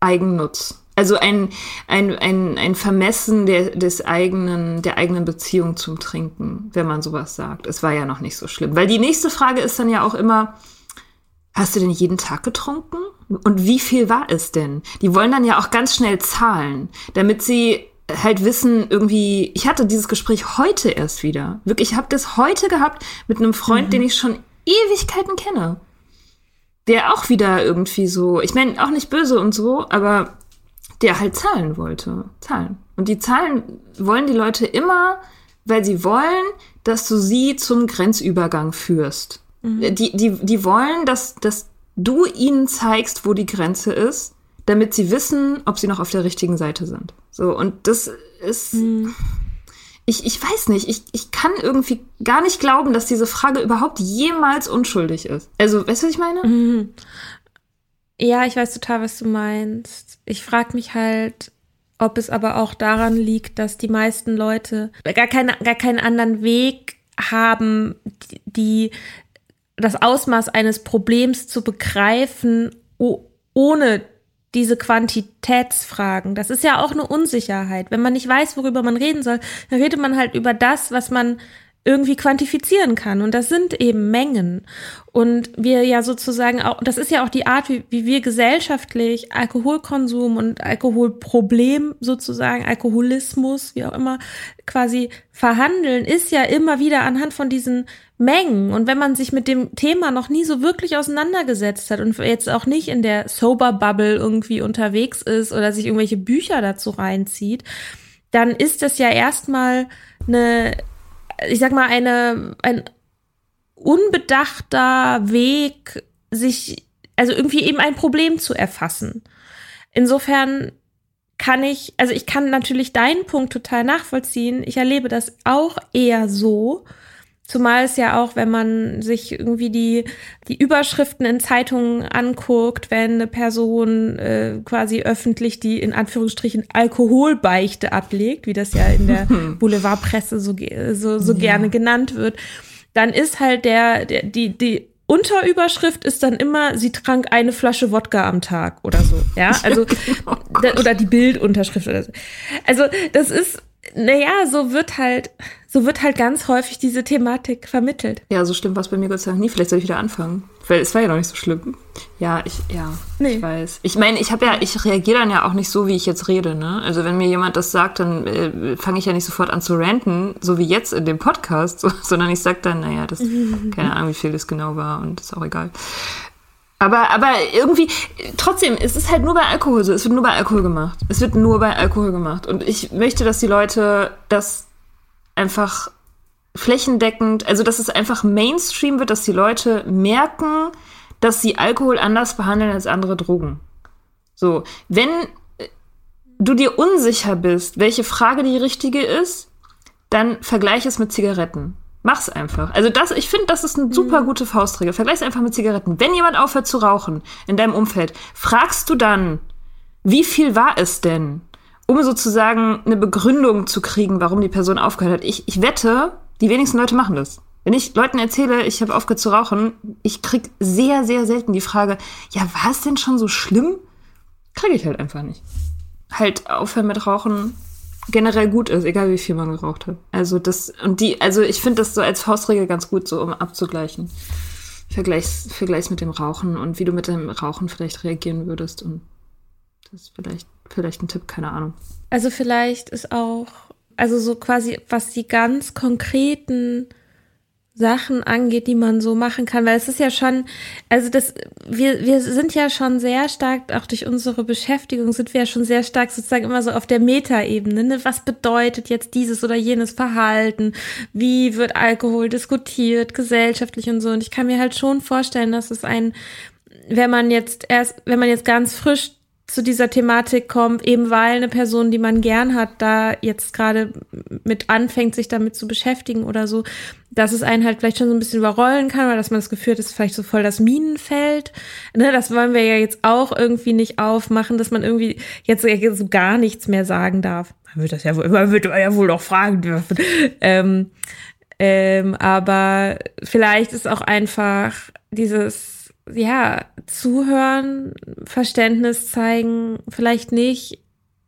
Eigennutz. Also ein, ein, ein, ein Vermessen der, des eigenen, der eigenen Beziehung zum Trinken, wenn man sowas sagt. Es war ja noch nicht so schlimm. Weil die nächste Frage ist dann ja auch immer, hast du denn jeden Tag getrunken? Und wie viel war es denn? Die wollen dann ja auch ganz schnell zahlen, damit sie halt wissen, irgendwie, ich hatte dieses Gespräch heute erst wieder. Wirklich, ich habe das heute gehabt mit einem Freund, den ich schon Ewigkeiten kenne. Der auch wieder irgendwie so, ich meine, auch nicht böse und so, aber der halt zahlen wollte. Zahlen. Und die Zahlen wollen die Leute immer, weil sie wollen, dass du sie zum Grenzübergang führst. Die, die, die wollen, dass, dass du ihnen zeigst, wo die Grenze ist, damit sie wissen, ob sie noch auf der richtigen Seite sind. So, und das ist. Ich, ich weiß nicht, ich, ich kann irgendwie gar nicht glauben, dass diese Frage überhaupt jemals unschuldig ist. Also, weißt du, was ich meine? Mhm. Ja, ich weiß total, was du meinst. Ich frage mich halt, ob es aber auch daran liegt, dass die meisten Leute gar, keine, gar keinen anderen Weg haben, die, das Ausmaß eines Problems zu begreifen, ohne diese Quantitätsfragen. Das ist ja auch eine Unsicherheit. Wenn man nicht weiß, worüber man reden soll, dann redet man halt über das, was man irgendwie quantifizieren kann. Und das sind eben Mengen. Und wir ja sozusagen auch, das ist ja auch die Art, wie, wie wir gesellschaftlich Alkoholkonsum und Alkoholproblem sozusagen, Alkoholismus, wie auch immer, quasi verhandeln, ist ja immer wieder anhand von diesen Mengen. Und wenn man sich mit dem Thema noch nie so wirklich auseinandergesetzt hat und jetzt auch nicht in der Sober Bubble irgendwie unterwegs ist oder sich irgendwelche Bücher dazu reinzieht, dann ist das ja erstmal eine ich sag mal, eine, ein unbedachter Weg, sich, also irgendwie eben ein Problem zu erfassen. Insofern kann ich, also ich kann natürlich deinen Punkt total nachvollziehen. Ich erlebe das auch eher so, Zumal es ja auch, wenn man sich irgendwie die, die Überschriften in Zeitungen anguckt, wenn eine Person äh, quasi öffentlich die in Anführungsstrichen Alkoholbeichte ablegt, wie das ja in der Boulevardpresse so, so, so ja. gerne genannt wird, dann ist halt der, der die, die Unterüberschrift ist dann immer, sie trank eine Flasche Wodka am Tag oder so. Ja, also, genau. oder die Bildunterschrift oder so. Also, das ist, naja, so wird halt, so wird halt ganz häufig diese Thematik vermittelt. Ja, so schlimm war es bei mir Gott sei Dank nie. Vielleicht soll ich wieder anfangen. Weil es war ja noch nicht so schlimm. Ja, ich, ja, nee. ich weiß. Ich meine, ich habe ja, ich reagiere dann ja auch nicht so, wie ich jetzt rede, ne? Also wenn mir jemand das sagt, dann äh, fange ich ja nicht sofort an zu ranten, so wie jetzt in dem Podcast, so, sondern ich sage dann, naja, das, keine Ahnung, wie viel das genau war und ist auch egal. Aber, aber irgendwie, trotzdem, es ist halt nur bei Alkohol so. Es wird nur bei Alkohol gemacht. Es wird nur bei Alkohol gemacht. Und ich möchte, dass die Leute das einfach flächendeckend, also dass es einfach Mainstream wird, dass die Leute merken, dass sie Alkohol anders behandeln als andere Drogen. So, wenn du dir unsicher bist, welche Frage die richtige ist, dann vergleich es mit Zigaretten. Mach's einfach. Also das, ich finde, das ist eine super mhm. gute Faustregel. Vergleich's einfach mit Zigaretten. Wenn jemand aufhört zu rauchen in deinem Umfeld, fragst du dann, wie viel war es denn? Um sozusagen eine Begründung zu kriegen, warum die Person aufgehört hat. Ich, ich wette, die wenigsten Leute machen das. Wenn ich Leuten erzähle, ich habe aufgehört zu rauchen, ich krieg sehr, sehr selten die Frage, ja, war es denn schon so schlimm? Kriege ich halt einfach nicht. Halt aufhören mit Rauchen generell gut ist, egal wie viel man geraucht hat. Also das, und die, also ich finde das so als Faustregel ganz gut, so um abzugleichen. Vergleichs, vergleichs mit dem Rauchen und wie du mit dem Rauchen vielleicht reagieren würdest. Und das vielleicht, vielleicht ein Tipp, keine Ahnung. Also vielleicht ist auch, also so quasi, was die ganz konkreten Sachen angeht, die man so machen kann, weil es ist ja schon, also das, wir, wir sind ja schon sehr stark, auch durch unsere Beschäftigung sind wir ja schon sehr stark sozusagen immer so auf der Metaebene. Ne? Was bedeutet jetzt dieses oder jenes Verhalten? Wie wird Alkohol diskutiert, gesellschaftlich und so? Und ich kann mir halt schon vorstellen, dass es ein, wenn man jetzt erst, wenn man jetzt ganz frisch zu dieser Thematik kommt, eben weil eine Person, die man gern hat, da jetzt gerade mit anfängt, sich damit zu beschäftigen oder so, dass es einen halt vielleicht schon so ein bisschen überrollen kann oder dass man das Gefühl hat, ist vielleicht so voll das Minenfeld. Ne, das wollen wir ja jetzt auch irgendwie nicht aufmachen, dass man irgendwie jetzt so gar nichts mehr sagen darf. Man wird das ja wohl, man wird ja wohl noch fragen dürfen. Ähm, ähm, aber vielleicht ist auch einfach dieses ja, zuhören, Verständnis zeigen, vielleicht nicht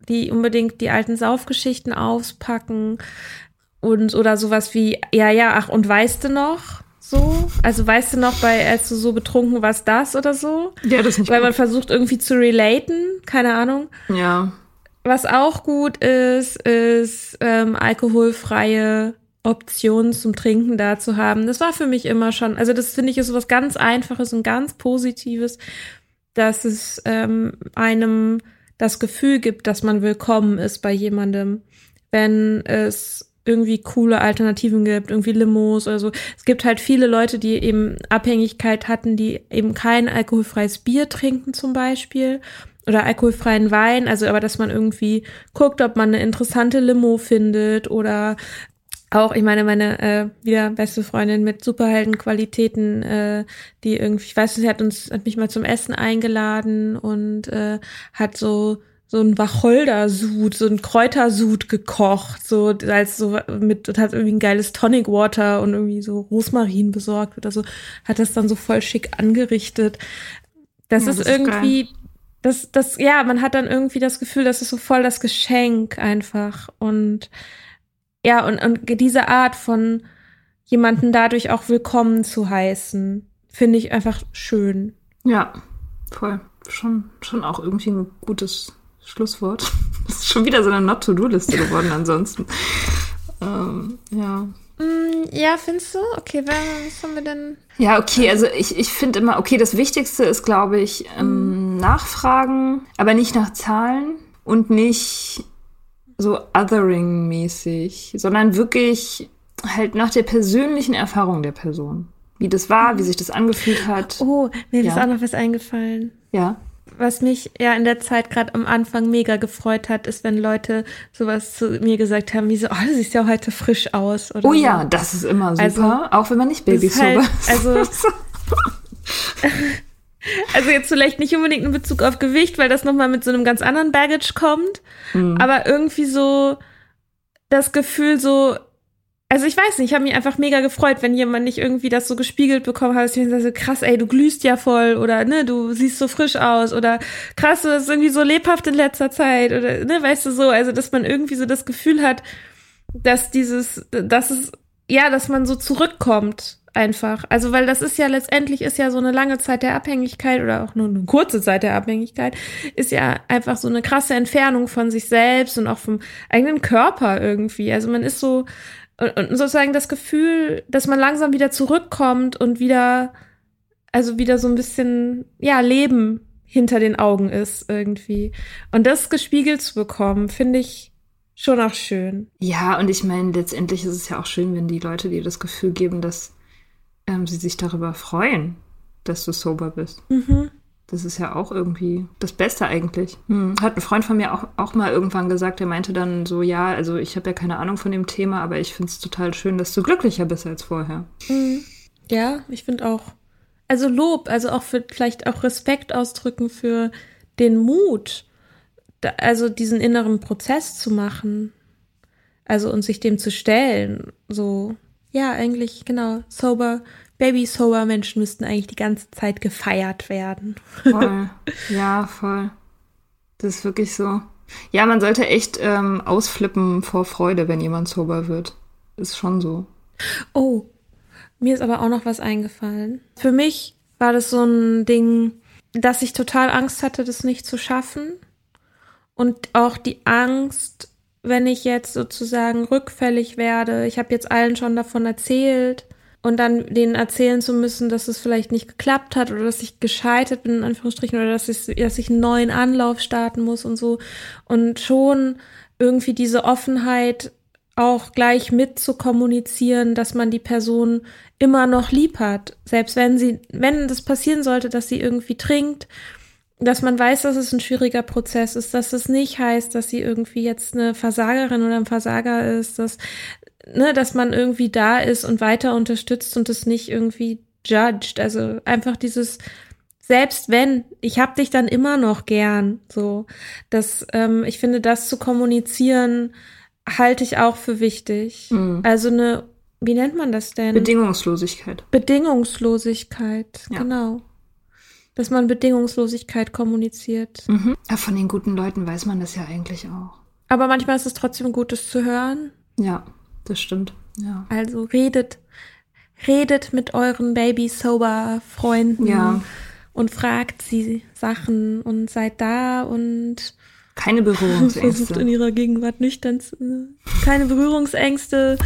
die unbedingt die alten Saufgeschichten auspacken und oder sowas wie, ja, ja, ach, und weißt du noch? So, also weißt du noch, bei, als du so betrunken warst, das oder so? Ja, das nicht Weil gut. man versucht irgendwie zu relaten, keine Ahnung. Ja. Was auch gut ist, ist ähm, alkoholfreie Optionen zum Trinken da zu haben. Das war für mich immer schon, also das finde ich ist was ganz Einfaches und ganz Positives, dass es ähm, einem das Gefühl gibt, dass man willkommen ist bei jemandem, wenn es irgendwie coole Alternativen gibt, irgendwie Limos oder so. Es gibt halt viele Leute, die eben Abhängigkeit hatten, die eben kein alkoholfreies Bier trinken zum Beispiel oder alkoholfreien Wein, also aber dass man irgendwie guckt, ob man eine interessante Limo findet oder auch, ich meine, meine äh, wieder beste Freundin mit Superheldenqualitäten, äh, die irgendwie, ich weiß, sie hat uns, hat mich mal zum Essen eingeladen und äh, hat so so ein Wacholdersud, so ein Kräutersud gekocht, so als so mit hat irgendwie ein geiles Tonic Water und irgendwie so Rosmarin besorgt oder so, hat das dann so voll schick angerichtet. Das ja, ist das irgendwie ist das das ja, man hat dann irgendwie das Gefühl, das ist so voll das Geschenk einfach und ja, und und diese Art von jemanden dadurch auch willkommen zu heißen, finde ich einfach schön. Ja, voll. Schon, schon auch irgendwie ein gutes Schlusswort. Das ist schon wieder so eine Not-to-Do-Liste geworden ansonsten. ähm, ja. Mm, ja, findest du? Okay, was haben wir denn? Ja, okay, also ich, ich finde immer, okay, das Wichtigste ist, glaube ich, ähm, Nachfragen, aber nicht nach Zahlen und nicht so othering-mäßig, sondern wirklich halt nach der persönlichen Erfahrung der Person. Wie das war, wie sich das angefühlt hat. Oh, mir ja. ist auch noch was eingefallen. Ja was mich ja in der Zeit gerade am Anfang mega gefreut hat, ist, wenn Leute sowas zu mir gesagt haben, wie so, oh, du siehst ja heute frisch aus. oh ja, so. das ist immer super, also, auch wenn man nicht Babysober halt, ist. Also, also jetzt vielleicht nicht unbedingt in Bezug auf Gewicht, weil das nochmal mit so einem ganz anderen Baggage kommt, mhm. aber irgendwie so das Gefühl so, also ich weiß nicht, ich habe mich einfach mega gefreut, wenn jemand nicht irgendwie das so gespiegelt bekommen hat, dass ich so krass, ey, du glühst ja voll oder ne, du siehst so frisch aus oder krass, du bist irgendwie so lebhaft in letzter Zeit oder ne, weißt du so, also dass man irgendwie so das Gefühl hat, dass dieses, dass es ja, dass man so zurückkommt einfach. Also weil das ist ja letztendlich ist ja so eine lange Zeit der Abhängigkeit oder auch nur eine kurze Zeit der Abhängigkeit ist ja einfach so eine krasse Entfernung von sich selbst und auch vom eigenen Körper irgendwie. Also man ist so und, sozusagen das Gefühl, dass man langsam wieder zurückkommt und wieder, also wieder so ein bisschen, ja, Leben hinter den Augen ist irgendwie. Und das gespiegelt zu bekommen, finde ich schon auch schön. Ja, und ich meine, letztendlich ist es ja auch schön, wenn die Leute dir das Gefühl geben, dass ähm, sie sich darüber freuen, dass du sober bist. Mhm. Das ist ja auch irgendwie das Beste eigentlich. Hm. Hat ein Freund von mir auch, auch mal irgendwann gesagt, der meinte dann so, ja, also ich habe ja keine Ahnung von dem Thema, aber ich finde es total schön, dass du glücklicher bist als vorher. Mhm. Ja, ich finde auch. Also Lob, also auch für vielleicht auch Respekt ausdrücken für den Mut, da, also diesen inneren Prozess zu machen. Also und sich dem zu stellen. So, ja, eigentlich, genau, sober Baby-Sober-Menschen müssten eigentlich die ganze Zeit gefeiert werden. Voll. Ja, voll. Das ist wirklich so. Ja, man sollte echt ähm, ausflippen vor Freude, wenn jemand sober wird. Ist schon so. Oh, mir ist aber auch noch was eingefallen. Für mich war das so ein Ding, dass ich total Angst hatte, das nicht zu schaffen. Und auch die Angst, wenn ich jetzt sozusagen rückfällig werde. Ich habe jetzt allen schon davon erzählt und dann denen erzählen zu müssen, dass es vielleicht nicht geklappt hat oder dass ich gescheitert bin, in Anführungsstrichen, oder dass ich, dass ich einen neuen Anlauf starten muss und so. Und schon irgendwie diese Offenheit auch gleich mit zu kommunizieren, dass man die Person immer noch lieb hat. Selbst wenn sie, wenn das passieren sollte, dass sie irgendwie trinkt, dass man weiß, dass es ein schwieriger Prozess ist, dass es nicht heißt, dass sie irgendwie jetzt eine Versagerin oder ein Versager ist, dass ne, dass man irgendwie da ist und weiter unterstützt und es nicht irgendwie judged. Also einfach dieses, selbst wenn, ich hab dich dann immer noch gern. So, dass ähm, ich finde, das zu kommunizieren, halte ich auch für wichtig. Mhm. Also eine, wie nennt man das denn? Bedingungslosigkeit. Bedingungslosigkeit, ja. genau. Dass man Bedingungslosigkeit kommuniziert. Mhm. Ja, von den guten Leuten weiß man das ja eigentlich auch. Aber manchmal ist es trotzdem gut, das zu hören. Ja. Das stimmt, ja. Also redet, redet mit euren Baby-Sober-Freunden ja. und fragt sie Sachen und seid da und keine Berührungsängste. Versucht in ihrer Gegenwart nüchtern zu, keine Berührungsängste.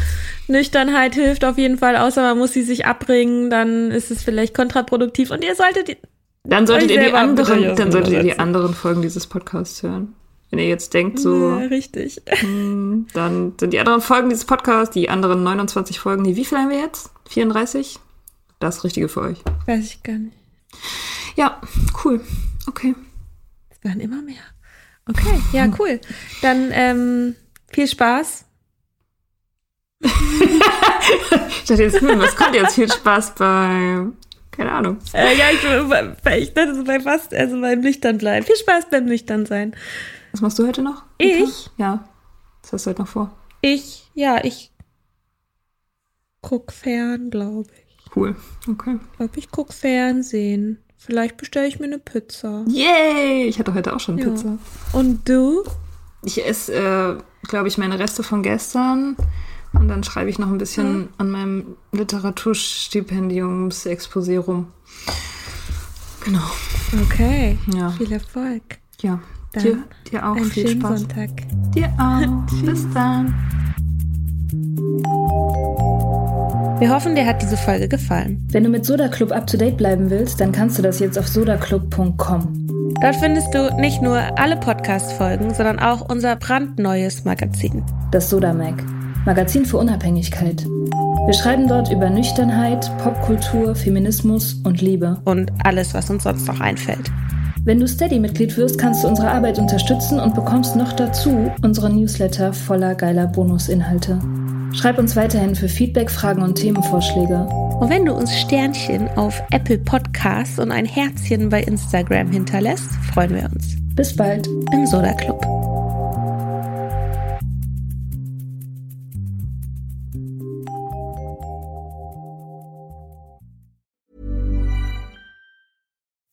Nüchternheit hilft auf jeden Fall, außer man muss sie sich abbringen, dann ist es vielleicht kontraproduktiv und ihr solltet dann solltet ihr die anderen, dann solltet ihr die anderen Folgen dieses Podcasts hören. Wenn ihr jetzt denkt, so. Ja, richtig. Hm, dann sind die anderen Folgen dieses Podcasts, die anderen 29 Folgen, die wie viel haben wir jetzt? 34? Das Richtige für euch. Weiß ich gar nicht. Ja, cool. Okay. Es werden immer mehr. Okay, ja, cool. Dann ähm, viel Spaß. ich dachte jetzt, hm, was kommt jetzt? Viel Spaß bei keine Ahnung. Äh, ja, ich, ich dachte so bei fast, also beim Nüchtern bleiben. Viel Spaß beim Nüchtern sein. Was machst du heute noch? Ich? Ja. Was hast du heute noch vor? Ich, ja, ich guck fern, glaube ich. Cool. Okay. Ich glaube, ich guck Fernsehen. Vielleicht bestelle ich mir eine Pizza. Yay! Ich hatte heute auch schon Ja. Pizza. Und du? Ich esse, äh, glaube ich, meine Reste von gestern. Und dann schreibe ich noch ein bisschen an meinem Literaturstipendiums-Exposé rum. Genau. Okay. Ja. Viel Erfolg. Ja. Dann dir, dir auch Einen viel schönen Spaß. Sonntag. Dir auch. Bis dann. Wir hoffen, dir hat diese Folge gefallen. Wenn du mit Soda Club up to date bleiben willst, dann kannst du das jetzt auf sodaclub.com. Dort findest du nicht nur alle Podcast-Folgen, sondern auch unser brandneues Magazin. Das Soda Mag. Magazin für Unabhängigkeit. Wir schreiben dort über Nüchternheit, Popkultur, Feminismus und Liebe. Und alles, was uns sonst noch einfällt. Wenn du Steady-Mitglied wirst, kannst du unsere Arbeit unterstützen und bekommst noch dazu unsere Newsletter voller geiler Bonusinhalte. Schreib uns weiterhin für Feedback, Fragen und Themenvorschläge. Und wenn du uns Sternchen auf Apple Podcasts und ein Herzchen bei Instagram hinterlässt, freuen wir uns. Bis bald. Im Soda Club.